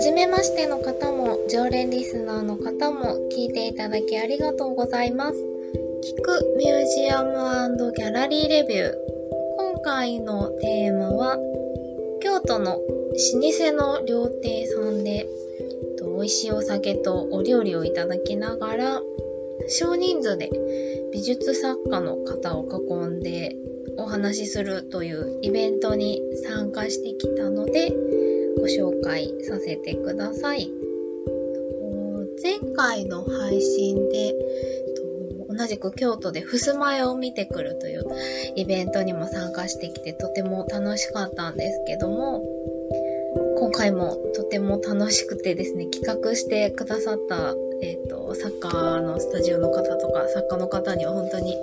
初めましての方も、常連リスナーの方も聞いていただきありがとうございます。聞くミュージアムギャラリーレビュー。今回のテーマは、京都の老舗の料亭さんで、美味しいお酒とお料理をいただきながら、少人数で美術作家の方を囲んでお話しするというイベントに参加してきたのでご紹介させてください。前回の配信で同じく京都で襖絵を見てくるというイベントにも参加してきてとても楽しかったんですけども今回もとても楽しくてですね企画してくださったえっ、ー、と、作家のスタジオの方とか、作家の方には本当に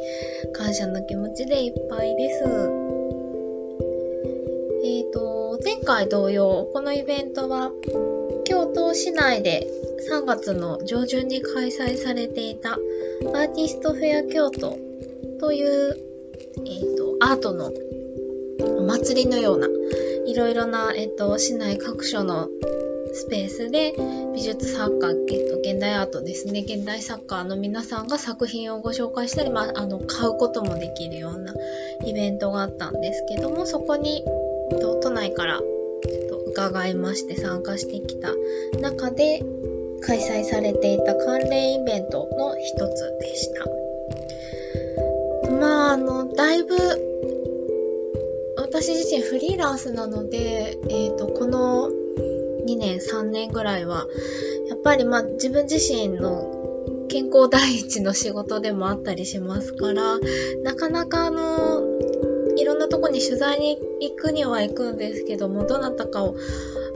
感謝の気持ちでいっぱいです。前回同様、このイベントは、京都市内で3月の上旬に開催されていたアーティストフェア京都という、えっ、ー、と、アートのお祭りのような、いろいろな、えっ、と、市内各所のスペースで美術作家、えっと、現代アートですね。現代作家の皆さんが作品をご紹介したり、まあ、あの買うこともできるようなイベントがあったんですけどもそこに、と、都内からと伺いまして参加してきた中で開催されていた関連イベントの一つでした。まあ、あの、だいぶ私自身フリーランスなので、えっ、ー、と、この2年3年ぐらいはやっぱりまあ自分自身の健康第一の仕事でもあったりしますからなかなかあのいろんなとこに取材に行くには行くんですけどもどなたかを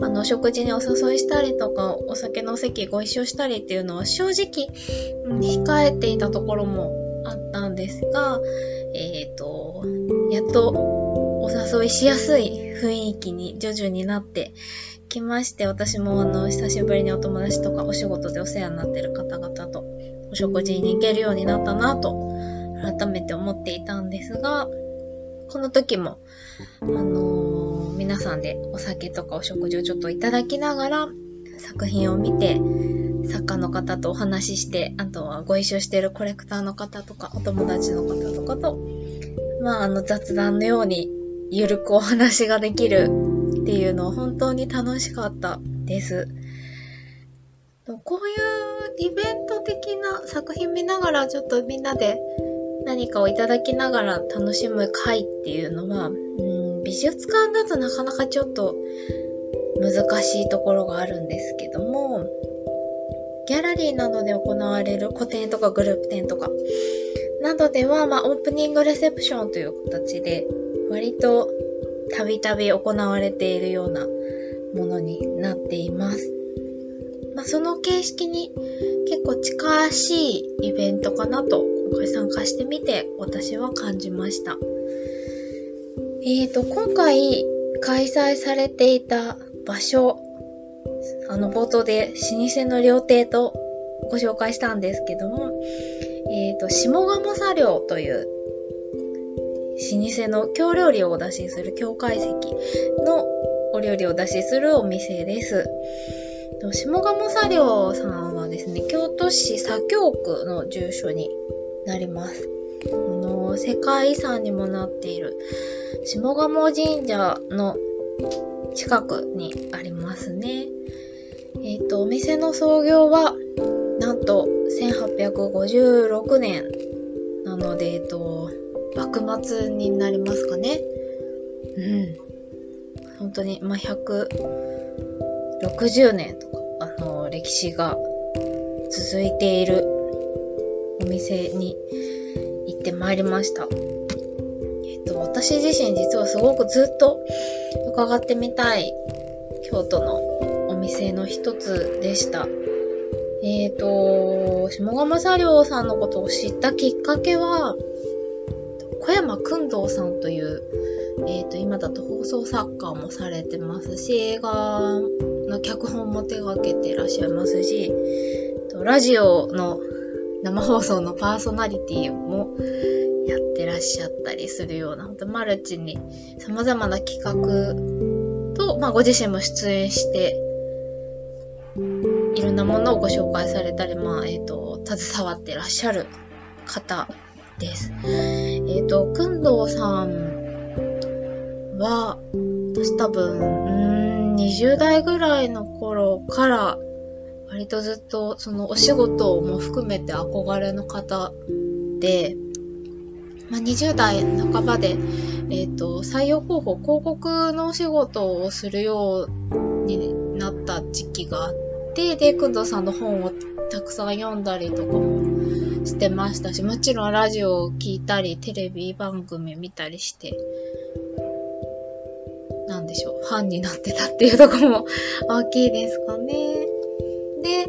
あの食事にお誘いしたりとかお酒の席ご一緒したりっていうのは正直、控えていたところもあったんですがえっ、ー、とやっとお誘いしやすい雰囲気に徐々になってきまして、私もあの、久しぶりにお友達とかお仕事でお世話になってる方々とお食事に行けるようになったなと、改めて思っていたんですが、この時も、あのー、皆さんでお酒とかお食事をちょっといただきながら、作品を見て、作家の方とお話しして、あとはご一緒してるコレクターの方とか、お友達の方とかと、まあ、あの雑談のようにゆるくお話ができるっていうのは本当に楽しかったです。こういうイベント的な作品見ながらちょっとみんなで何かをいただきながら楽しむ会っていうのは、うん、美術館だとなかなかちょっと難しいところがあるんですけども、ギャラリーなどで行われる個展とかグループ展とかなどでは、まあ、オープニングレセプションという形で割とたびたび行われているようなものになっています。まあ、その形式に結構近しいイベントかなと参加してみて私は感じました。えーと、今回開催されていた場所、あの冒頭で老舗の料亭とご紹介したんですけども、えーと、下鴨茶寮という老舗の京料理をお出しする京懐石のお料理をお出しするお店です。下鴨茶寮さんはですね、京都市左京区の住所になります。あの世界遺産にもなっている下鴨神社の近くにありますね。えっ、ー、と、お店の創業は、なんと1856年なので、えっ、ー、と、幕末になりますかね。うん。本当に、まあ、160年とか、あの、歴史が続いているお店に行ってまいりました。えっと、私自身実はすごくずっと伺ってみたい京都のお店の一つでした。えっ、ー、と、下鴨茶寮さんのことを知ったきっかけは、小山君堂さんという、えっ、ー、と、今だと放送作家もされてますし、映画の脚本も手掛けてらっしゃいますし、ラジオの生放送のパーソナリティもやってらっしゃったりするような、本当マルチに様々な企画と、まあ、ご自身も出演していろんなものをご紹介されたり、まあ、えっ、ー、と、携わってらっしゃる方です。えっ、ー、と、くんどうさんは、私多分、うん、20代ぐらいの頃から、割とずっとそのお仕事も含めて憧れの方で、まあ、20代半ばで、えっ、ー、と、採用候補、広告のお仕事をするようになった時期があって、で、くんどさんの本をたくさん読んだりとかもしてましたし、もちろんラジオを聞いたり、テレビ番組見たりして、なんでしょう、ファンになってたっていうとこも大きいですかね。で、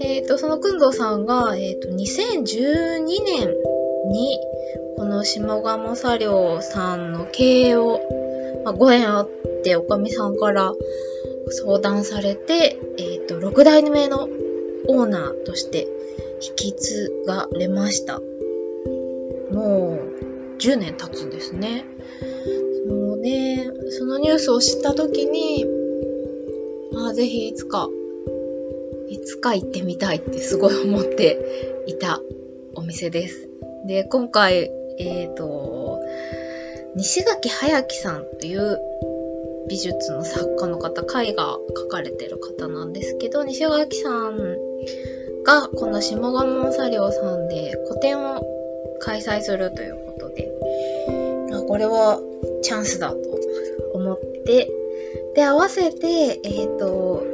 えっ、ー、と、そのくんどさんが、えっ、ー、と、2012年に、この下鴨茶寮さんの経営を、まあ、ご縁あっておかみさんから相談されて、えっ、ー、と、6代目のオーナーとして引き継がれました。もう10年経つんですね。もうね、そのニュースを知った時に、ああ、ぜひいつか、つか行ってみたいってすごい思っていたお店です。で、今回えっ、ー、と、西垣隼樹さんという美術の作家の方、絵画描かれてる方なんですけど、西垣さんがこの下鴨茶寮さんで個展を開催するということで、これはチャンスだと思って、で、合わせて、えっ、ー、と、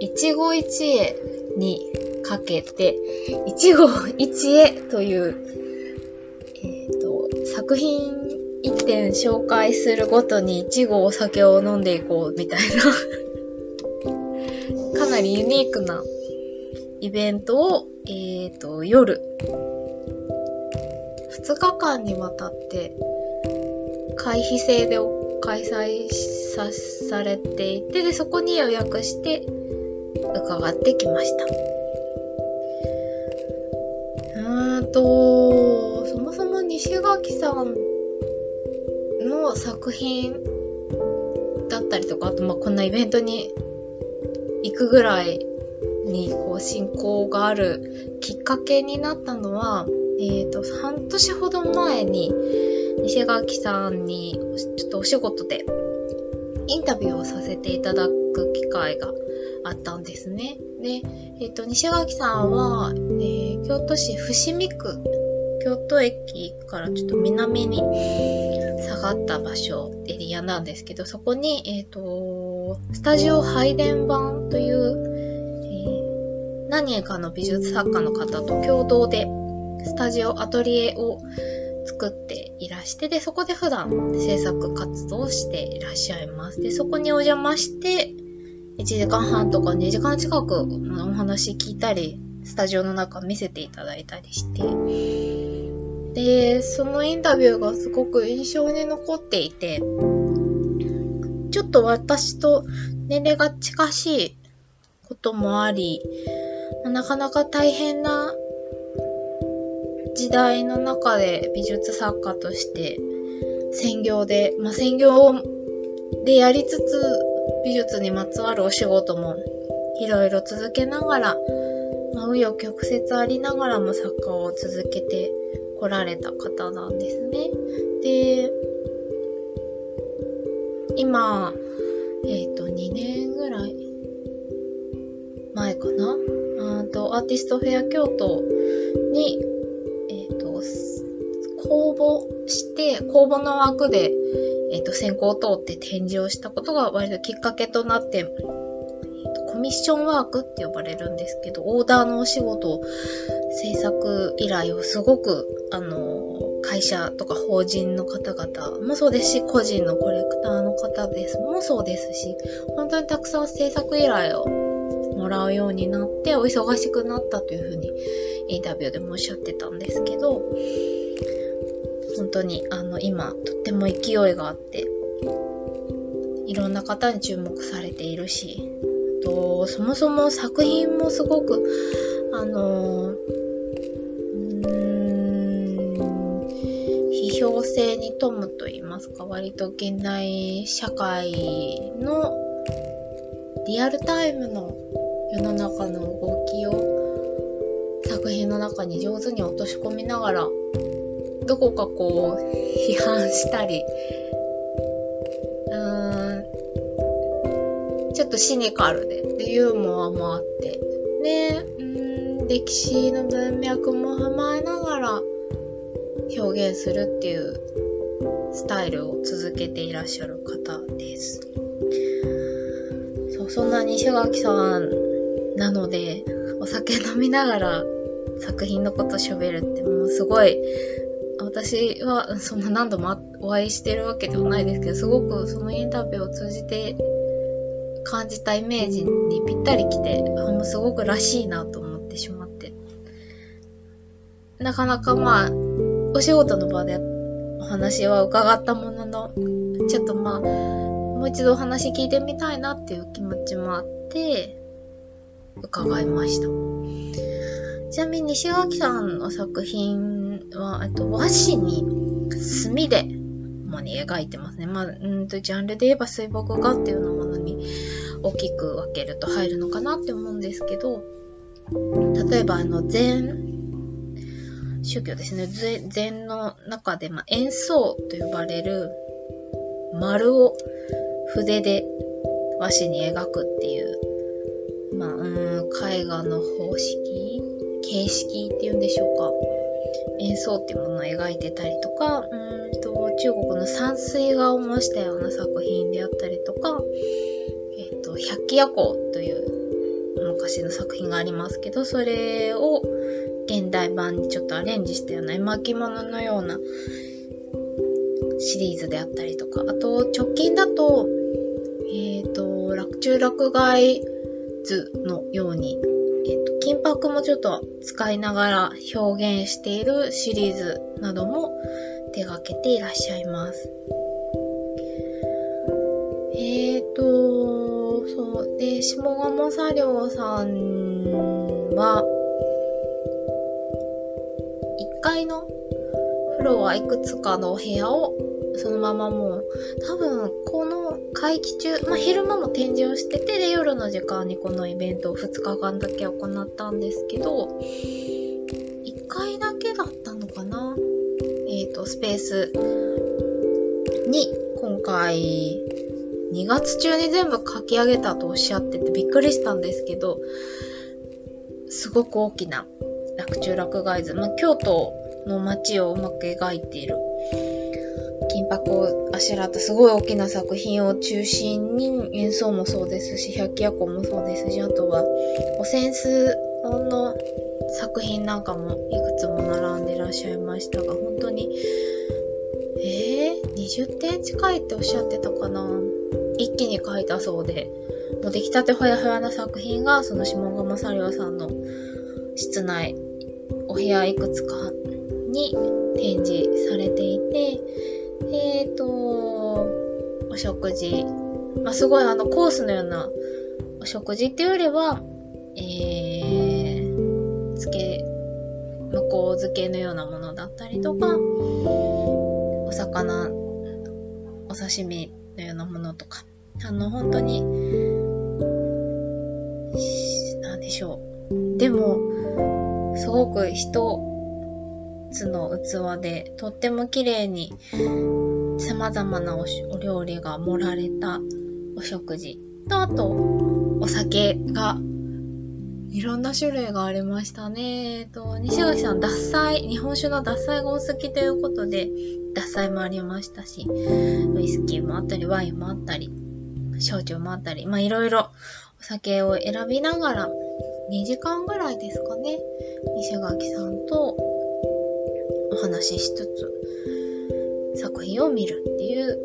一期一会にかけて、一期一会というえー、と作品一点紹介するごとに一合お酒を飲んでいこうみたいな。かなりユニークなイベントを、えーと、夜、2日間にわたって会費制で開催さされていてで、そこに予約して伺ってきました。うーんと、そもそも西垣さんの作品だったりとか、あとまあこんなイベントに行くぐらいにこう進行があるきっかけになったのは、え、ー、と、半年ほど前に西垣さんにちょっとお仕事でインタビューをさせていただく機会があったんですね。で、えっ、ー、と、西垣さんは、えー、京都市伏見区京都駅からちょっと南に下がった場所、エリアなんですけど、そこに、えっ、ー、と、スタジオ配電盤という、え、何人かの美術作家の方と共同で、スタジオ、アトリエを作っていらして、で、そこで普段制作活動をしていらっしゃいます。で、そこにお邪魔して、1時間半とか2時間近くお話聞いたり、スタジオの中見せていただいたりして、で、そのインタビューがすごく印象に残っていて、ちょっと私と年齢が近しいこともあり、なかなか大変な時代の中で美術作家として専業で、まあ、専業でやりつつ美術にまつわるお仕事もいろいろ続けながら、まあ、紆余曲折ありながらも作家を続けて来られた方なんですね。で、今、えっ、ー、と、2年ぐらい前かなあとアーティストフェア京都に、えっ、ー、と、公募して、公募の枠で、えっ、と、選考を通って展示をしたことが割ときっかけとなって、コミッションワークって呼ばれるんですけど、オーダーのお仕事、制作依頼をすごくあの、会社とか法人の方々もそうですし、個人のコレクターの方です。もそうですし、本当にたくさん制作依頼をもらうようになって、お忙しくなったというふうにインタビューでもおっしゃってたんですけど、本当にあの今とっても勢いがあって、いろんな方に注目されているし、とそもそも作品もすごく、あの共生に富むと言いますか、割と現代社会のリアルタイムの世の中の動きを作品の中に上手に落とし込みながらどこかこう批判したり。うーん。ちょっとシニカルで。でユーモアもあって。でうん。歴史の文脈も踏まえながら表現するっていうスタイルを続けていらっしゃる方です。そう、そんな西垣さんなので、お酒飲みながら作品のこと喋るってもうすごい、私はそんな何度もお会いしてるわけではないですけど、すごくそのインタビューを通じて感じたイメージにぴったりきて、あもうすごくらしいなと思ってしまって。なかなかまあ、お仕事の場でお話は伺ったものの、ちょっとまあ、もう一度お話聞いてみたいなっていう気持ちもあって、伺いました。ちなみに西垣さんの作品は、えっと、和紙に墨で主に描いてますね。まあ、うんと、ジャンルで言えば水墨画っていうようなものに大きく分けると入るのかなって思うんですけど、例えばあの、禅宗教ですね。禅の中で、まあ、演奏と呼ばれる丸を筆で和紙に描くっていう、まあ、うん、絵画の方式形式っていうんでしょうか。演奏っていうものを描いてたりとか、うんと中国の山水画を模したような作品であったりとか、え、ー、と、百鬼夜行という昔の作品がありますけど、それを現代版にちょっとアレンジしたような絵巻物のようなシリーズであったりとか、あと直近だと、えっ、ー、と、落中落外図のように、金箔もちょっと使いながら表現しているシリーズなども手掛けていらっしゃいます。えっ、ー、と、そう。で、下鴨作業さんは、1階のフロアいくつかのお部屋をそのままもう多分この会期中、まあ、昼間も展示をしててで夜の時間にこのイベントを2日間だけ行ったんですけど1回だけだったのかな？えっ、ー、とスペースに今回2月中に全部書き上げたとおっしゃっててびっくりしたんですけどすごく大きな洛中洛外図、まあ、京都の街をうまく描いているあしらったすごい大きな作品を中心に演奏もそうですし百鬼夜行もそうですしあとはお扇子の作品なんかもいくつも並んでらっしゃいましたが本当にえー、20点近いっておっしゃってたかな。一気に描いたそうでもう出来たてほやほやな作品がその下鴨サリオさんの室内お部屋いくつかに展示されていて、えっ、ー、と、お食事、まあ、すごいあのコースのようなお食事っていうよりは、えー、漬け、向こう漬けのようなものだったりとか、お魚、お刺身のようなものとか、あの、本当に、なんでしょう。でも、すごく一つの器でとっても綺麗に様々なお料理が盛られたお食事とあとお酒がいろんな種類がありましたね。えっと、西垣さん、脱菜、日本酒の脱菜がお好きということで、脱菜もありましたし、ウイスキーもあったり、ワインもあったり、焼酎もあったり、まあいろいろお酒を選びながら、2時間ぐらいですかね、西垣さんとお話ししつつ作品を見るっていう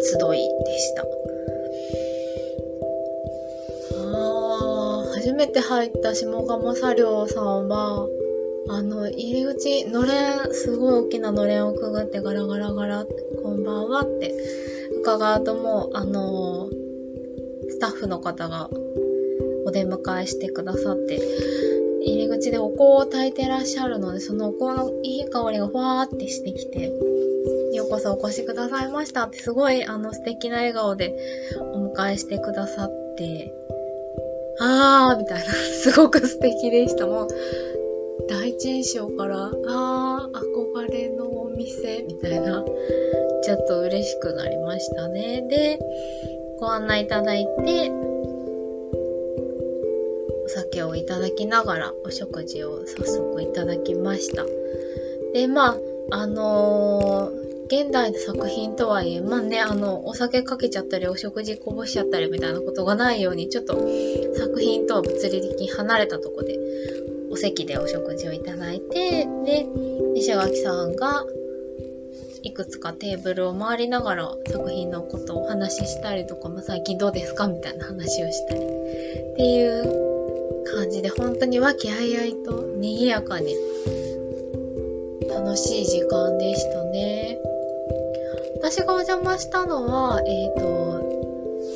集いでした。あ、初めて入った下鴨茶寮さんは、あの、入り口、のれん、すごい大きなのれんをくぐってガラガラガラって、こんばんはって伺うともう、あのスタッフの方がお出迎えしてくださって、入り口でお香を焚いてらっしゃるので、そのお香のいい香りがふわーってしてきて、ようこそお越しくださいましたってすごいあの素敵な笑顔でお迎えしてくださって、あー、みたいな、すごく素敵でした。もう、第一印象から、あー、憧れのお店、みたいな、ちょっと嬉しくなりましたね。で、ご案内いただいて、酒をいただきながらお食事を早速いただきました。で、まあ、あのー現代の作品とはいえ、まあね、あの、お酒かけちゃったり、お食事こぼしちゃったりみたいなことがないように、ちょっと作品とは物理的に離れたとこで、お席でお食事をいただいて、で、西垣さんが、いくつかテーブルを回りながら作品のことをお話ししたりとか、まあ、最近どうですか？みたいな話をしたりっていう感じで本当に和気あいあいと賑やかに楽しい時間でしたね。私がお邪魔したのは、えっ、ー、と、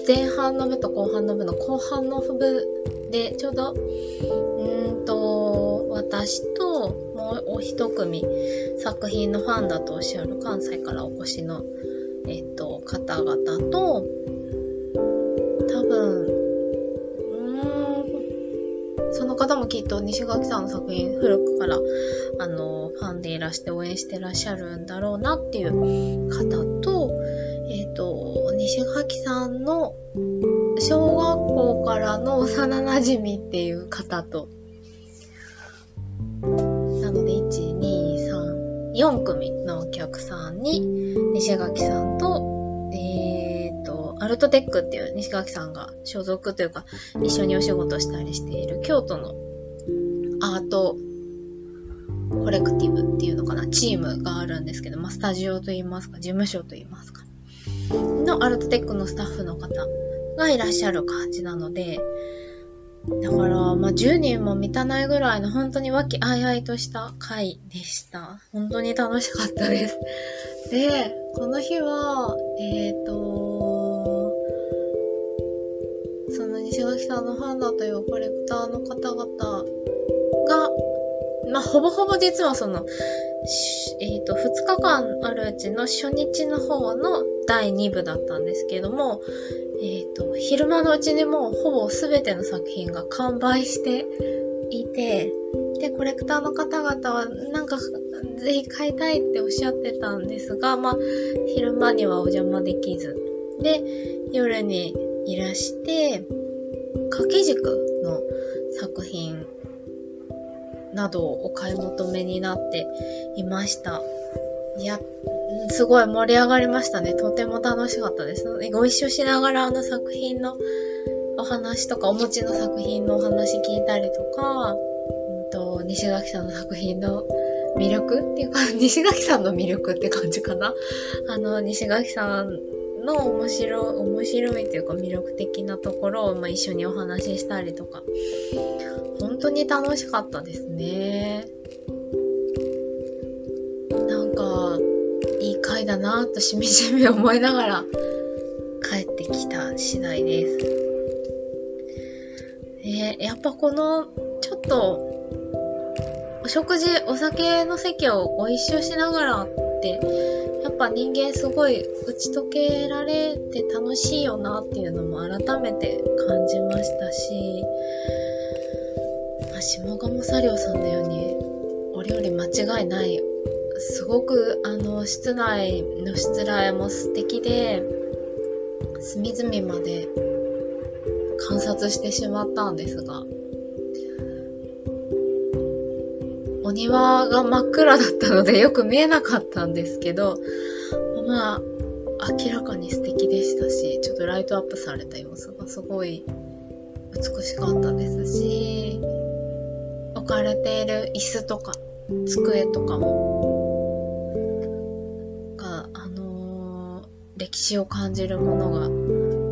前半の部と後半の部の後半の部で、ちょうど、うんと、私ともうお一組作品のファンだとおっしゃる関西からお越しの、えっ、ー、と、方々と、多分、その方もきっと西垣さんの作品古くからあのファンでいらして応援してらっしゃるんだろうなっていう方と、えっ、ー、と、西垣さんの小学校からの幼馴染っていう方と、なので、1、2、3、4組のお客さんに、西垣さんアルトテックっていう西垣さんが所属というか、一緒にお仕事したりしている京都のアートコレクティブっていうのかな、チームがあるんですけど、まあ、スタジオといいますか、事務所といいますか、のアルトテックのスタッフの方がいらっしゃる感じなので、だから、まあ、10人も満たないぐらいの本当に和気あいあいとした回でした。本当に楽しかったです。で、この日は、えっ、ー、と、さんのファンだというコレクターの方々が、まあ、ほぼほぼ実はその、え、ー、と、2日間あるうちの初日の方の第2部だったんですけども、えっ、ー、と、昼間のうちにもうほぼ全ての作品が完売していて、で、コレクターの方々はなんかぜひ買いたいっておっしゃってたんですが、まあ、昼間にはお邪魔できず、で、夜にいらして、掛け軸の作品などをお買い求めになっていました。いや、すごい盛り上がりましたね。とても楽しかったです。ご一緒しながらあの作品のお話とか、お持ちの作品のお話聞いたりとか、うんと、西垣さんの作品の魅力っていうか、西垣さんの魅力って感じかな。あの、西垣さんの面白い、面白いというか魅力的なところを、まあ、一緒にお話ししたりとか、本当に楽しかったですね。なんか、いい回だなとしみじみ思いながら帰ってきた次第です。えやっぱこの、ちょっと、お食事、お酒の席をご一緒しながらって、やっぱ人間すごい打ち解けられて楽しいよなっていうのも改めて感じましたし、まあ、下鴨サリオさんのようにお料理間違いないすごくあの室内のしつらえも素敵で隅々まで観察してしまったんですがお庭が真っ暗だったのでよく見えなかったんですけど、まあ、明らかに素敵でしたし、ちょっとライトアップされた様子がすごい美しかったですし、置かれている椅子とか机とかも、が、あのー、歴史を感じるものが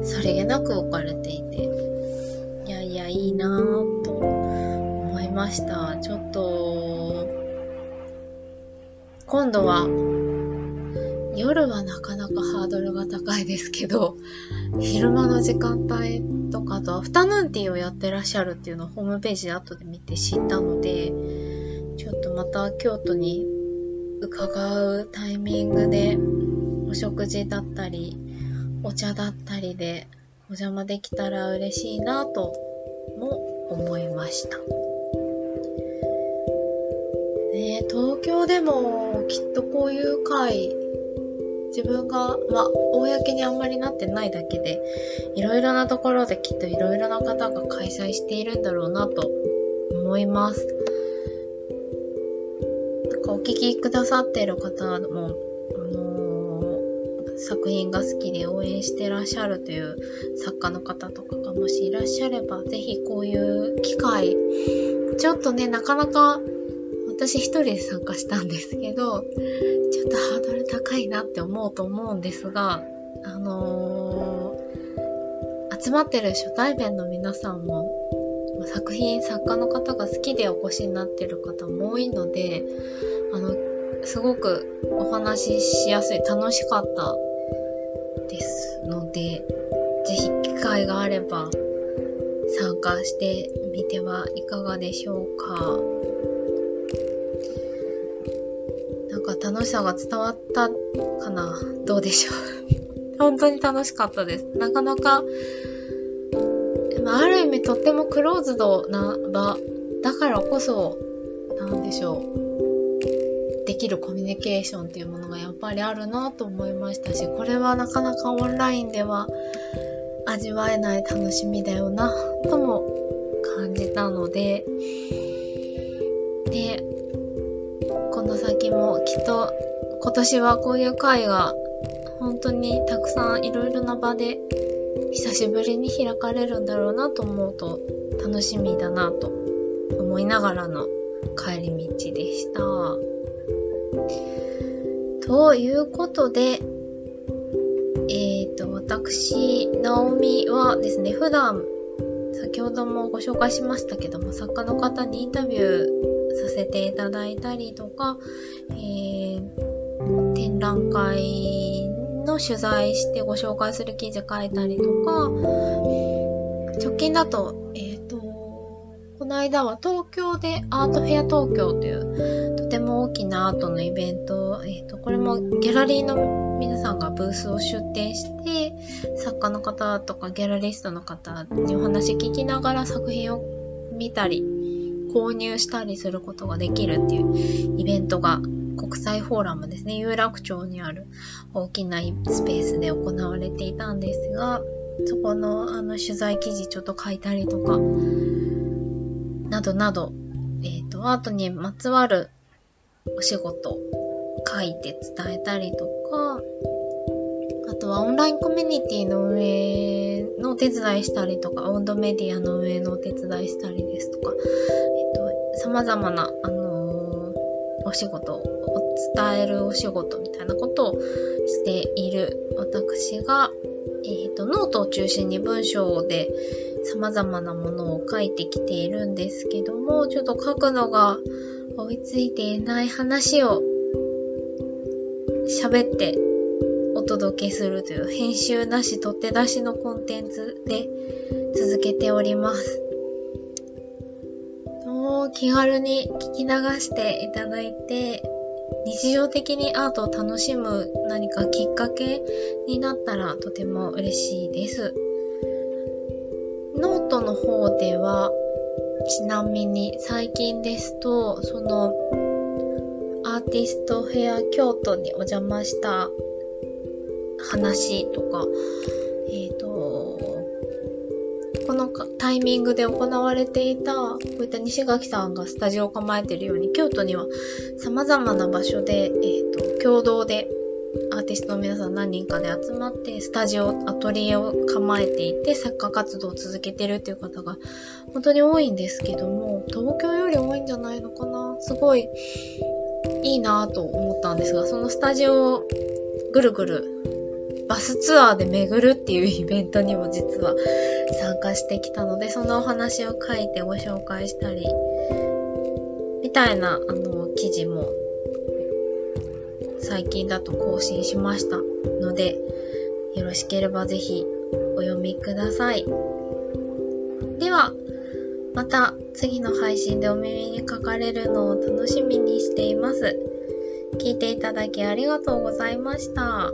さりげなく置かれていて、いやいや、いいなぁ。ました。ちょっと、今度は、夜はなかなかハードルが高いですけど、昼間の時間帯とか、あとアフタヌーンティーをやってらっしゃるっていうのをホームページで後で見て知ったので、ちょっとまた京都に伺うタイミングで、お食事だったり、お茶だったりでお邪魔できたら嬉しいなとも思いました。ね東京でもきっとこういう会自分が、まあ、公にあんまりなってないだけで、いろいろなところできっといろいろな方が開催しているんだろうなと思います。なんかお聞きくださっている方も、あのー、作品が好きで応援してらっしゃるという作家の方とかがもしいらっしゃれば、ぜひこういう機会、ちょっとね、なかなか私一人で参加したんですけど、ちょっとハードル高いなって思うと思うんですが、あのー、集まってる初対面の皆さんも、作品、作家の方が好きでお越しになってる方も多いので、あの、すごくお話ししやすい、楽しかったですので、ぜひ機会があれば参加してみてはいかがでしょうか。楽しさが伝わったかな？どうでしょう？本当に楽しかったです。なかなか、ある意味とってもクローズドな場だからこそ、なんでしょう？できるコミュニケーションっていうものがやっぱりあるなと思いましたし、これはなかなかオンラインでは味わえない楽しみだよなとも感じたの、で、もきっと今年はこういう会が本当にたくさんいろいろな場で久しぶりに開かれるんだろうなと思うと楽しみだなと思いながらの帰り道でした。ということで、えっ、ー、と、私、ナオミはですね、普段、先ほどもご紹介しましたけども、作家の方にインタビューさせていただいたりとか、えー、展覧会の取材してご紹介する記事書いたりとか、直近だと、えっ、ー、と、この間は東京でアートフェア東京というとても大きなアートのイベント、えっ、ー、と、これもギャラリーの皆さんがブースを出展して、作家の方とかギャラリストの方にお話聞きながら作品を見たり購入したりすることができるっていうイベントが国際フォーラムですね、有楽町にある大きなスペースで行われていたんですが、そこのあの取材記事ちょっと書いたりとか、などなど、えっ、ー、と、アートにまつわるお仕事書いて伝えたりとか、あとはオンラインコミュニティの運営のお手伝いしたりとか、オウンドメディアの運営のお手伝いしたりですとか、えっと様々な、あのー、お仕事を伝えるお仕事みたいなことをしている私が、えっ、と、ノートを中心に文章で様々なものを書いてきているんですけども、ちょっと書くのが追いついていない話を喋ってお届けするという編集なし撮って出しのコンテンツで続けております。気軽に聞き流していただいて、日常的にアートを楽しむ何かきっかけになったらとても嬉しいです。ノートの方では、ちなみに最近ですと、そのアーティストフェア京都にお邪魔した話とか、えっ、ー、と、このタイミングで行われていた、こういった西垣さんがスタジオを構えているように、京都には様々な場所で、えっ、ー、と、共同でアーティストの皆さん何人かで集まって、スタジオ、アトリエを構えていて、作家活動を続けてるっていう方が本当に多いんですけども、東京より多いんじゃないのかな？すごいいいなと思ったんですが、そのスタジオをぐるぐるバスツアーで巡るっていうイベントにも実は参加してきたので、そのお話を書いてご紹介したり、みたいな、あの、記事も最近だと更新しましたので、よろしければぜひお読みください。では、また次の配信でお耳にかかれるのを楽しみにしています。聞いていただきありがとうございました。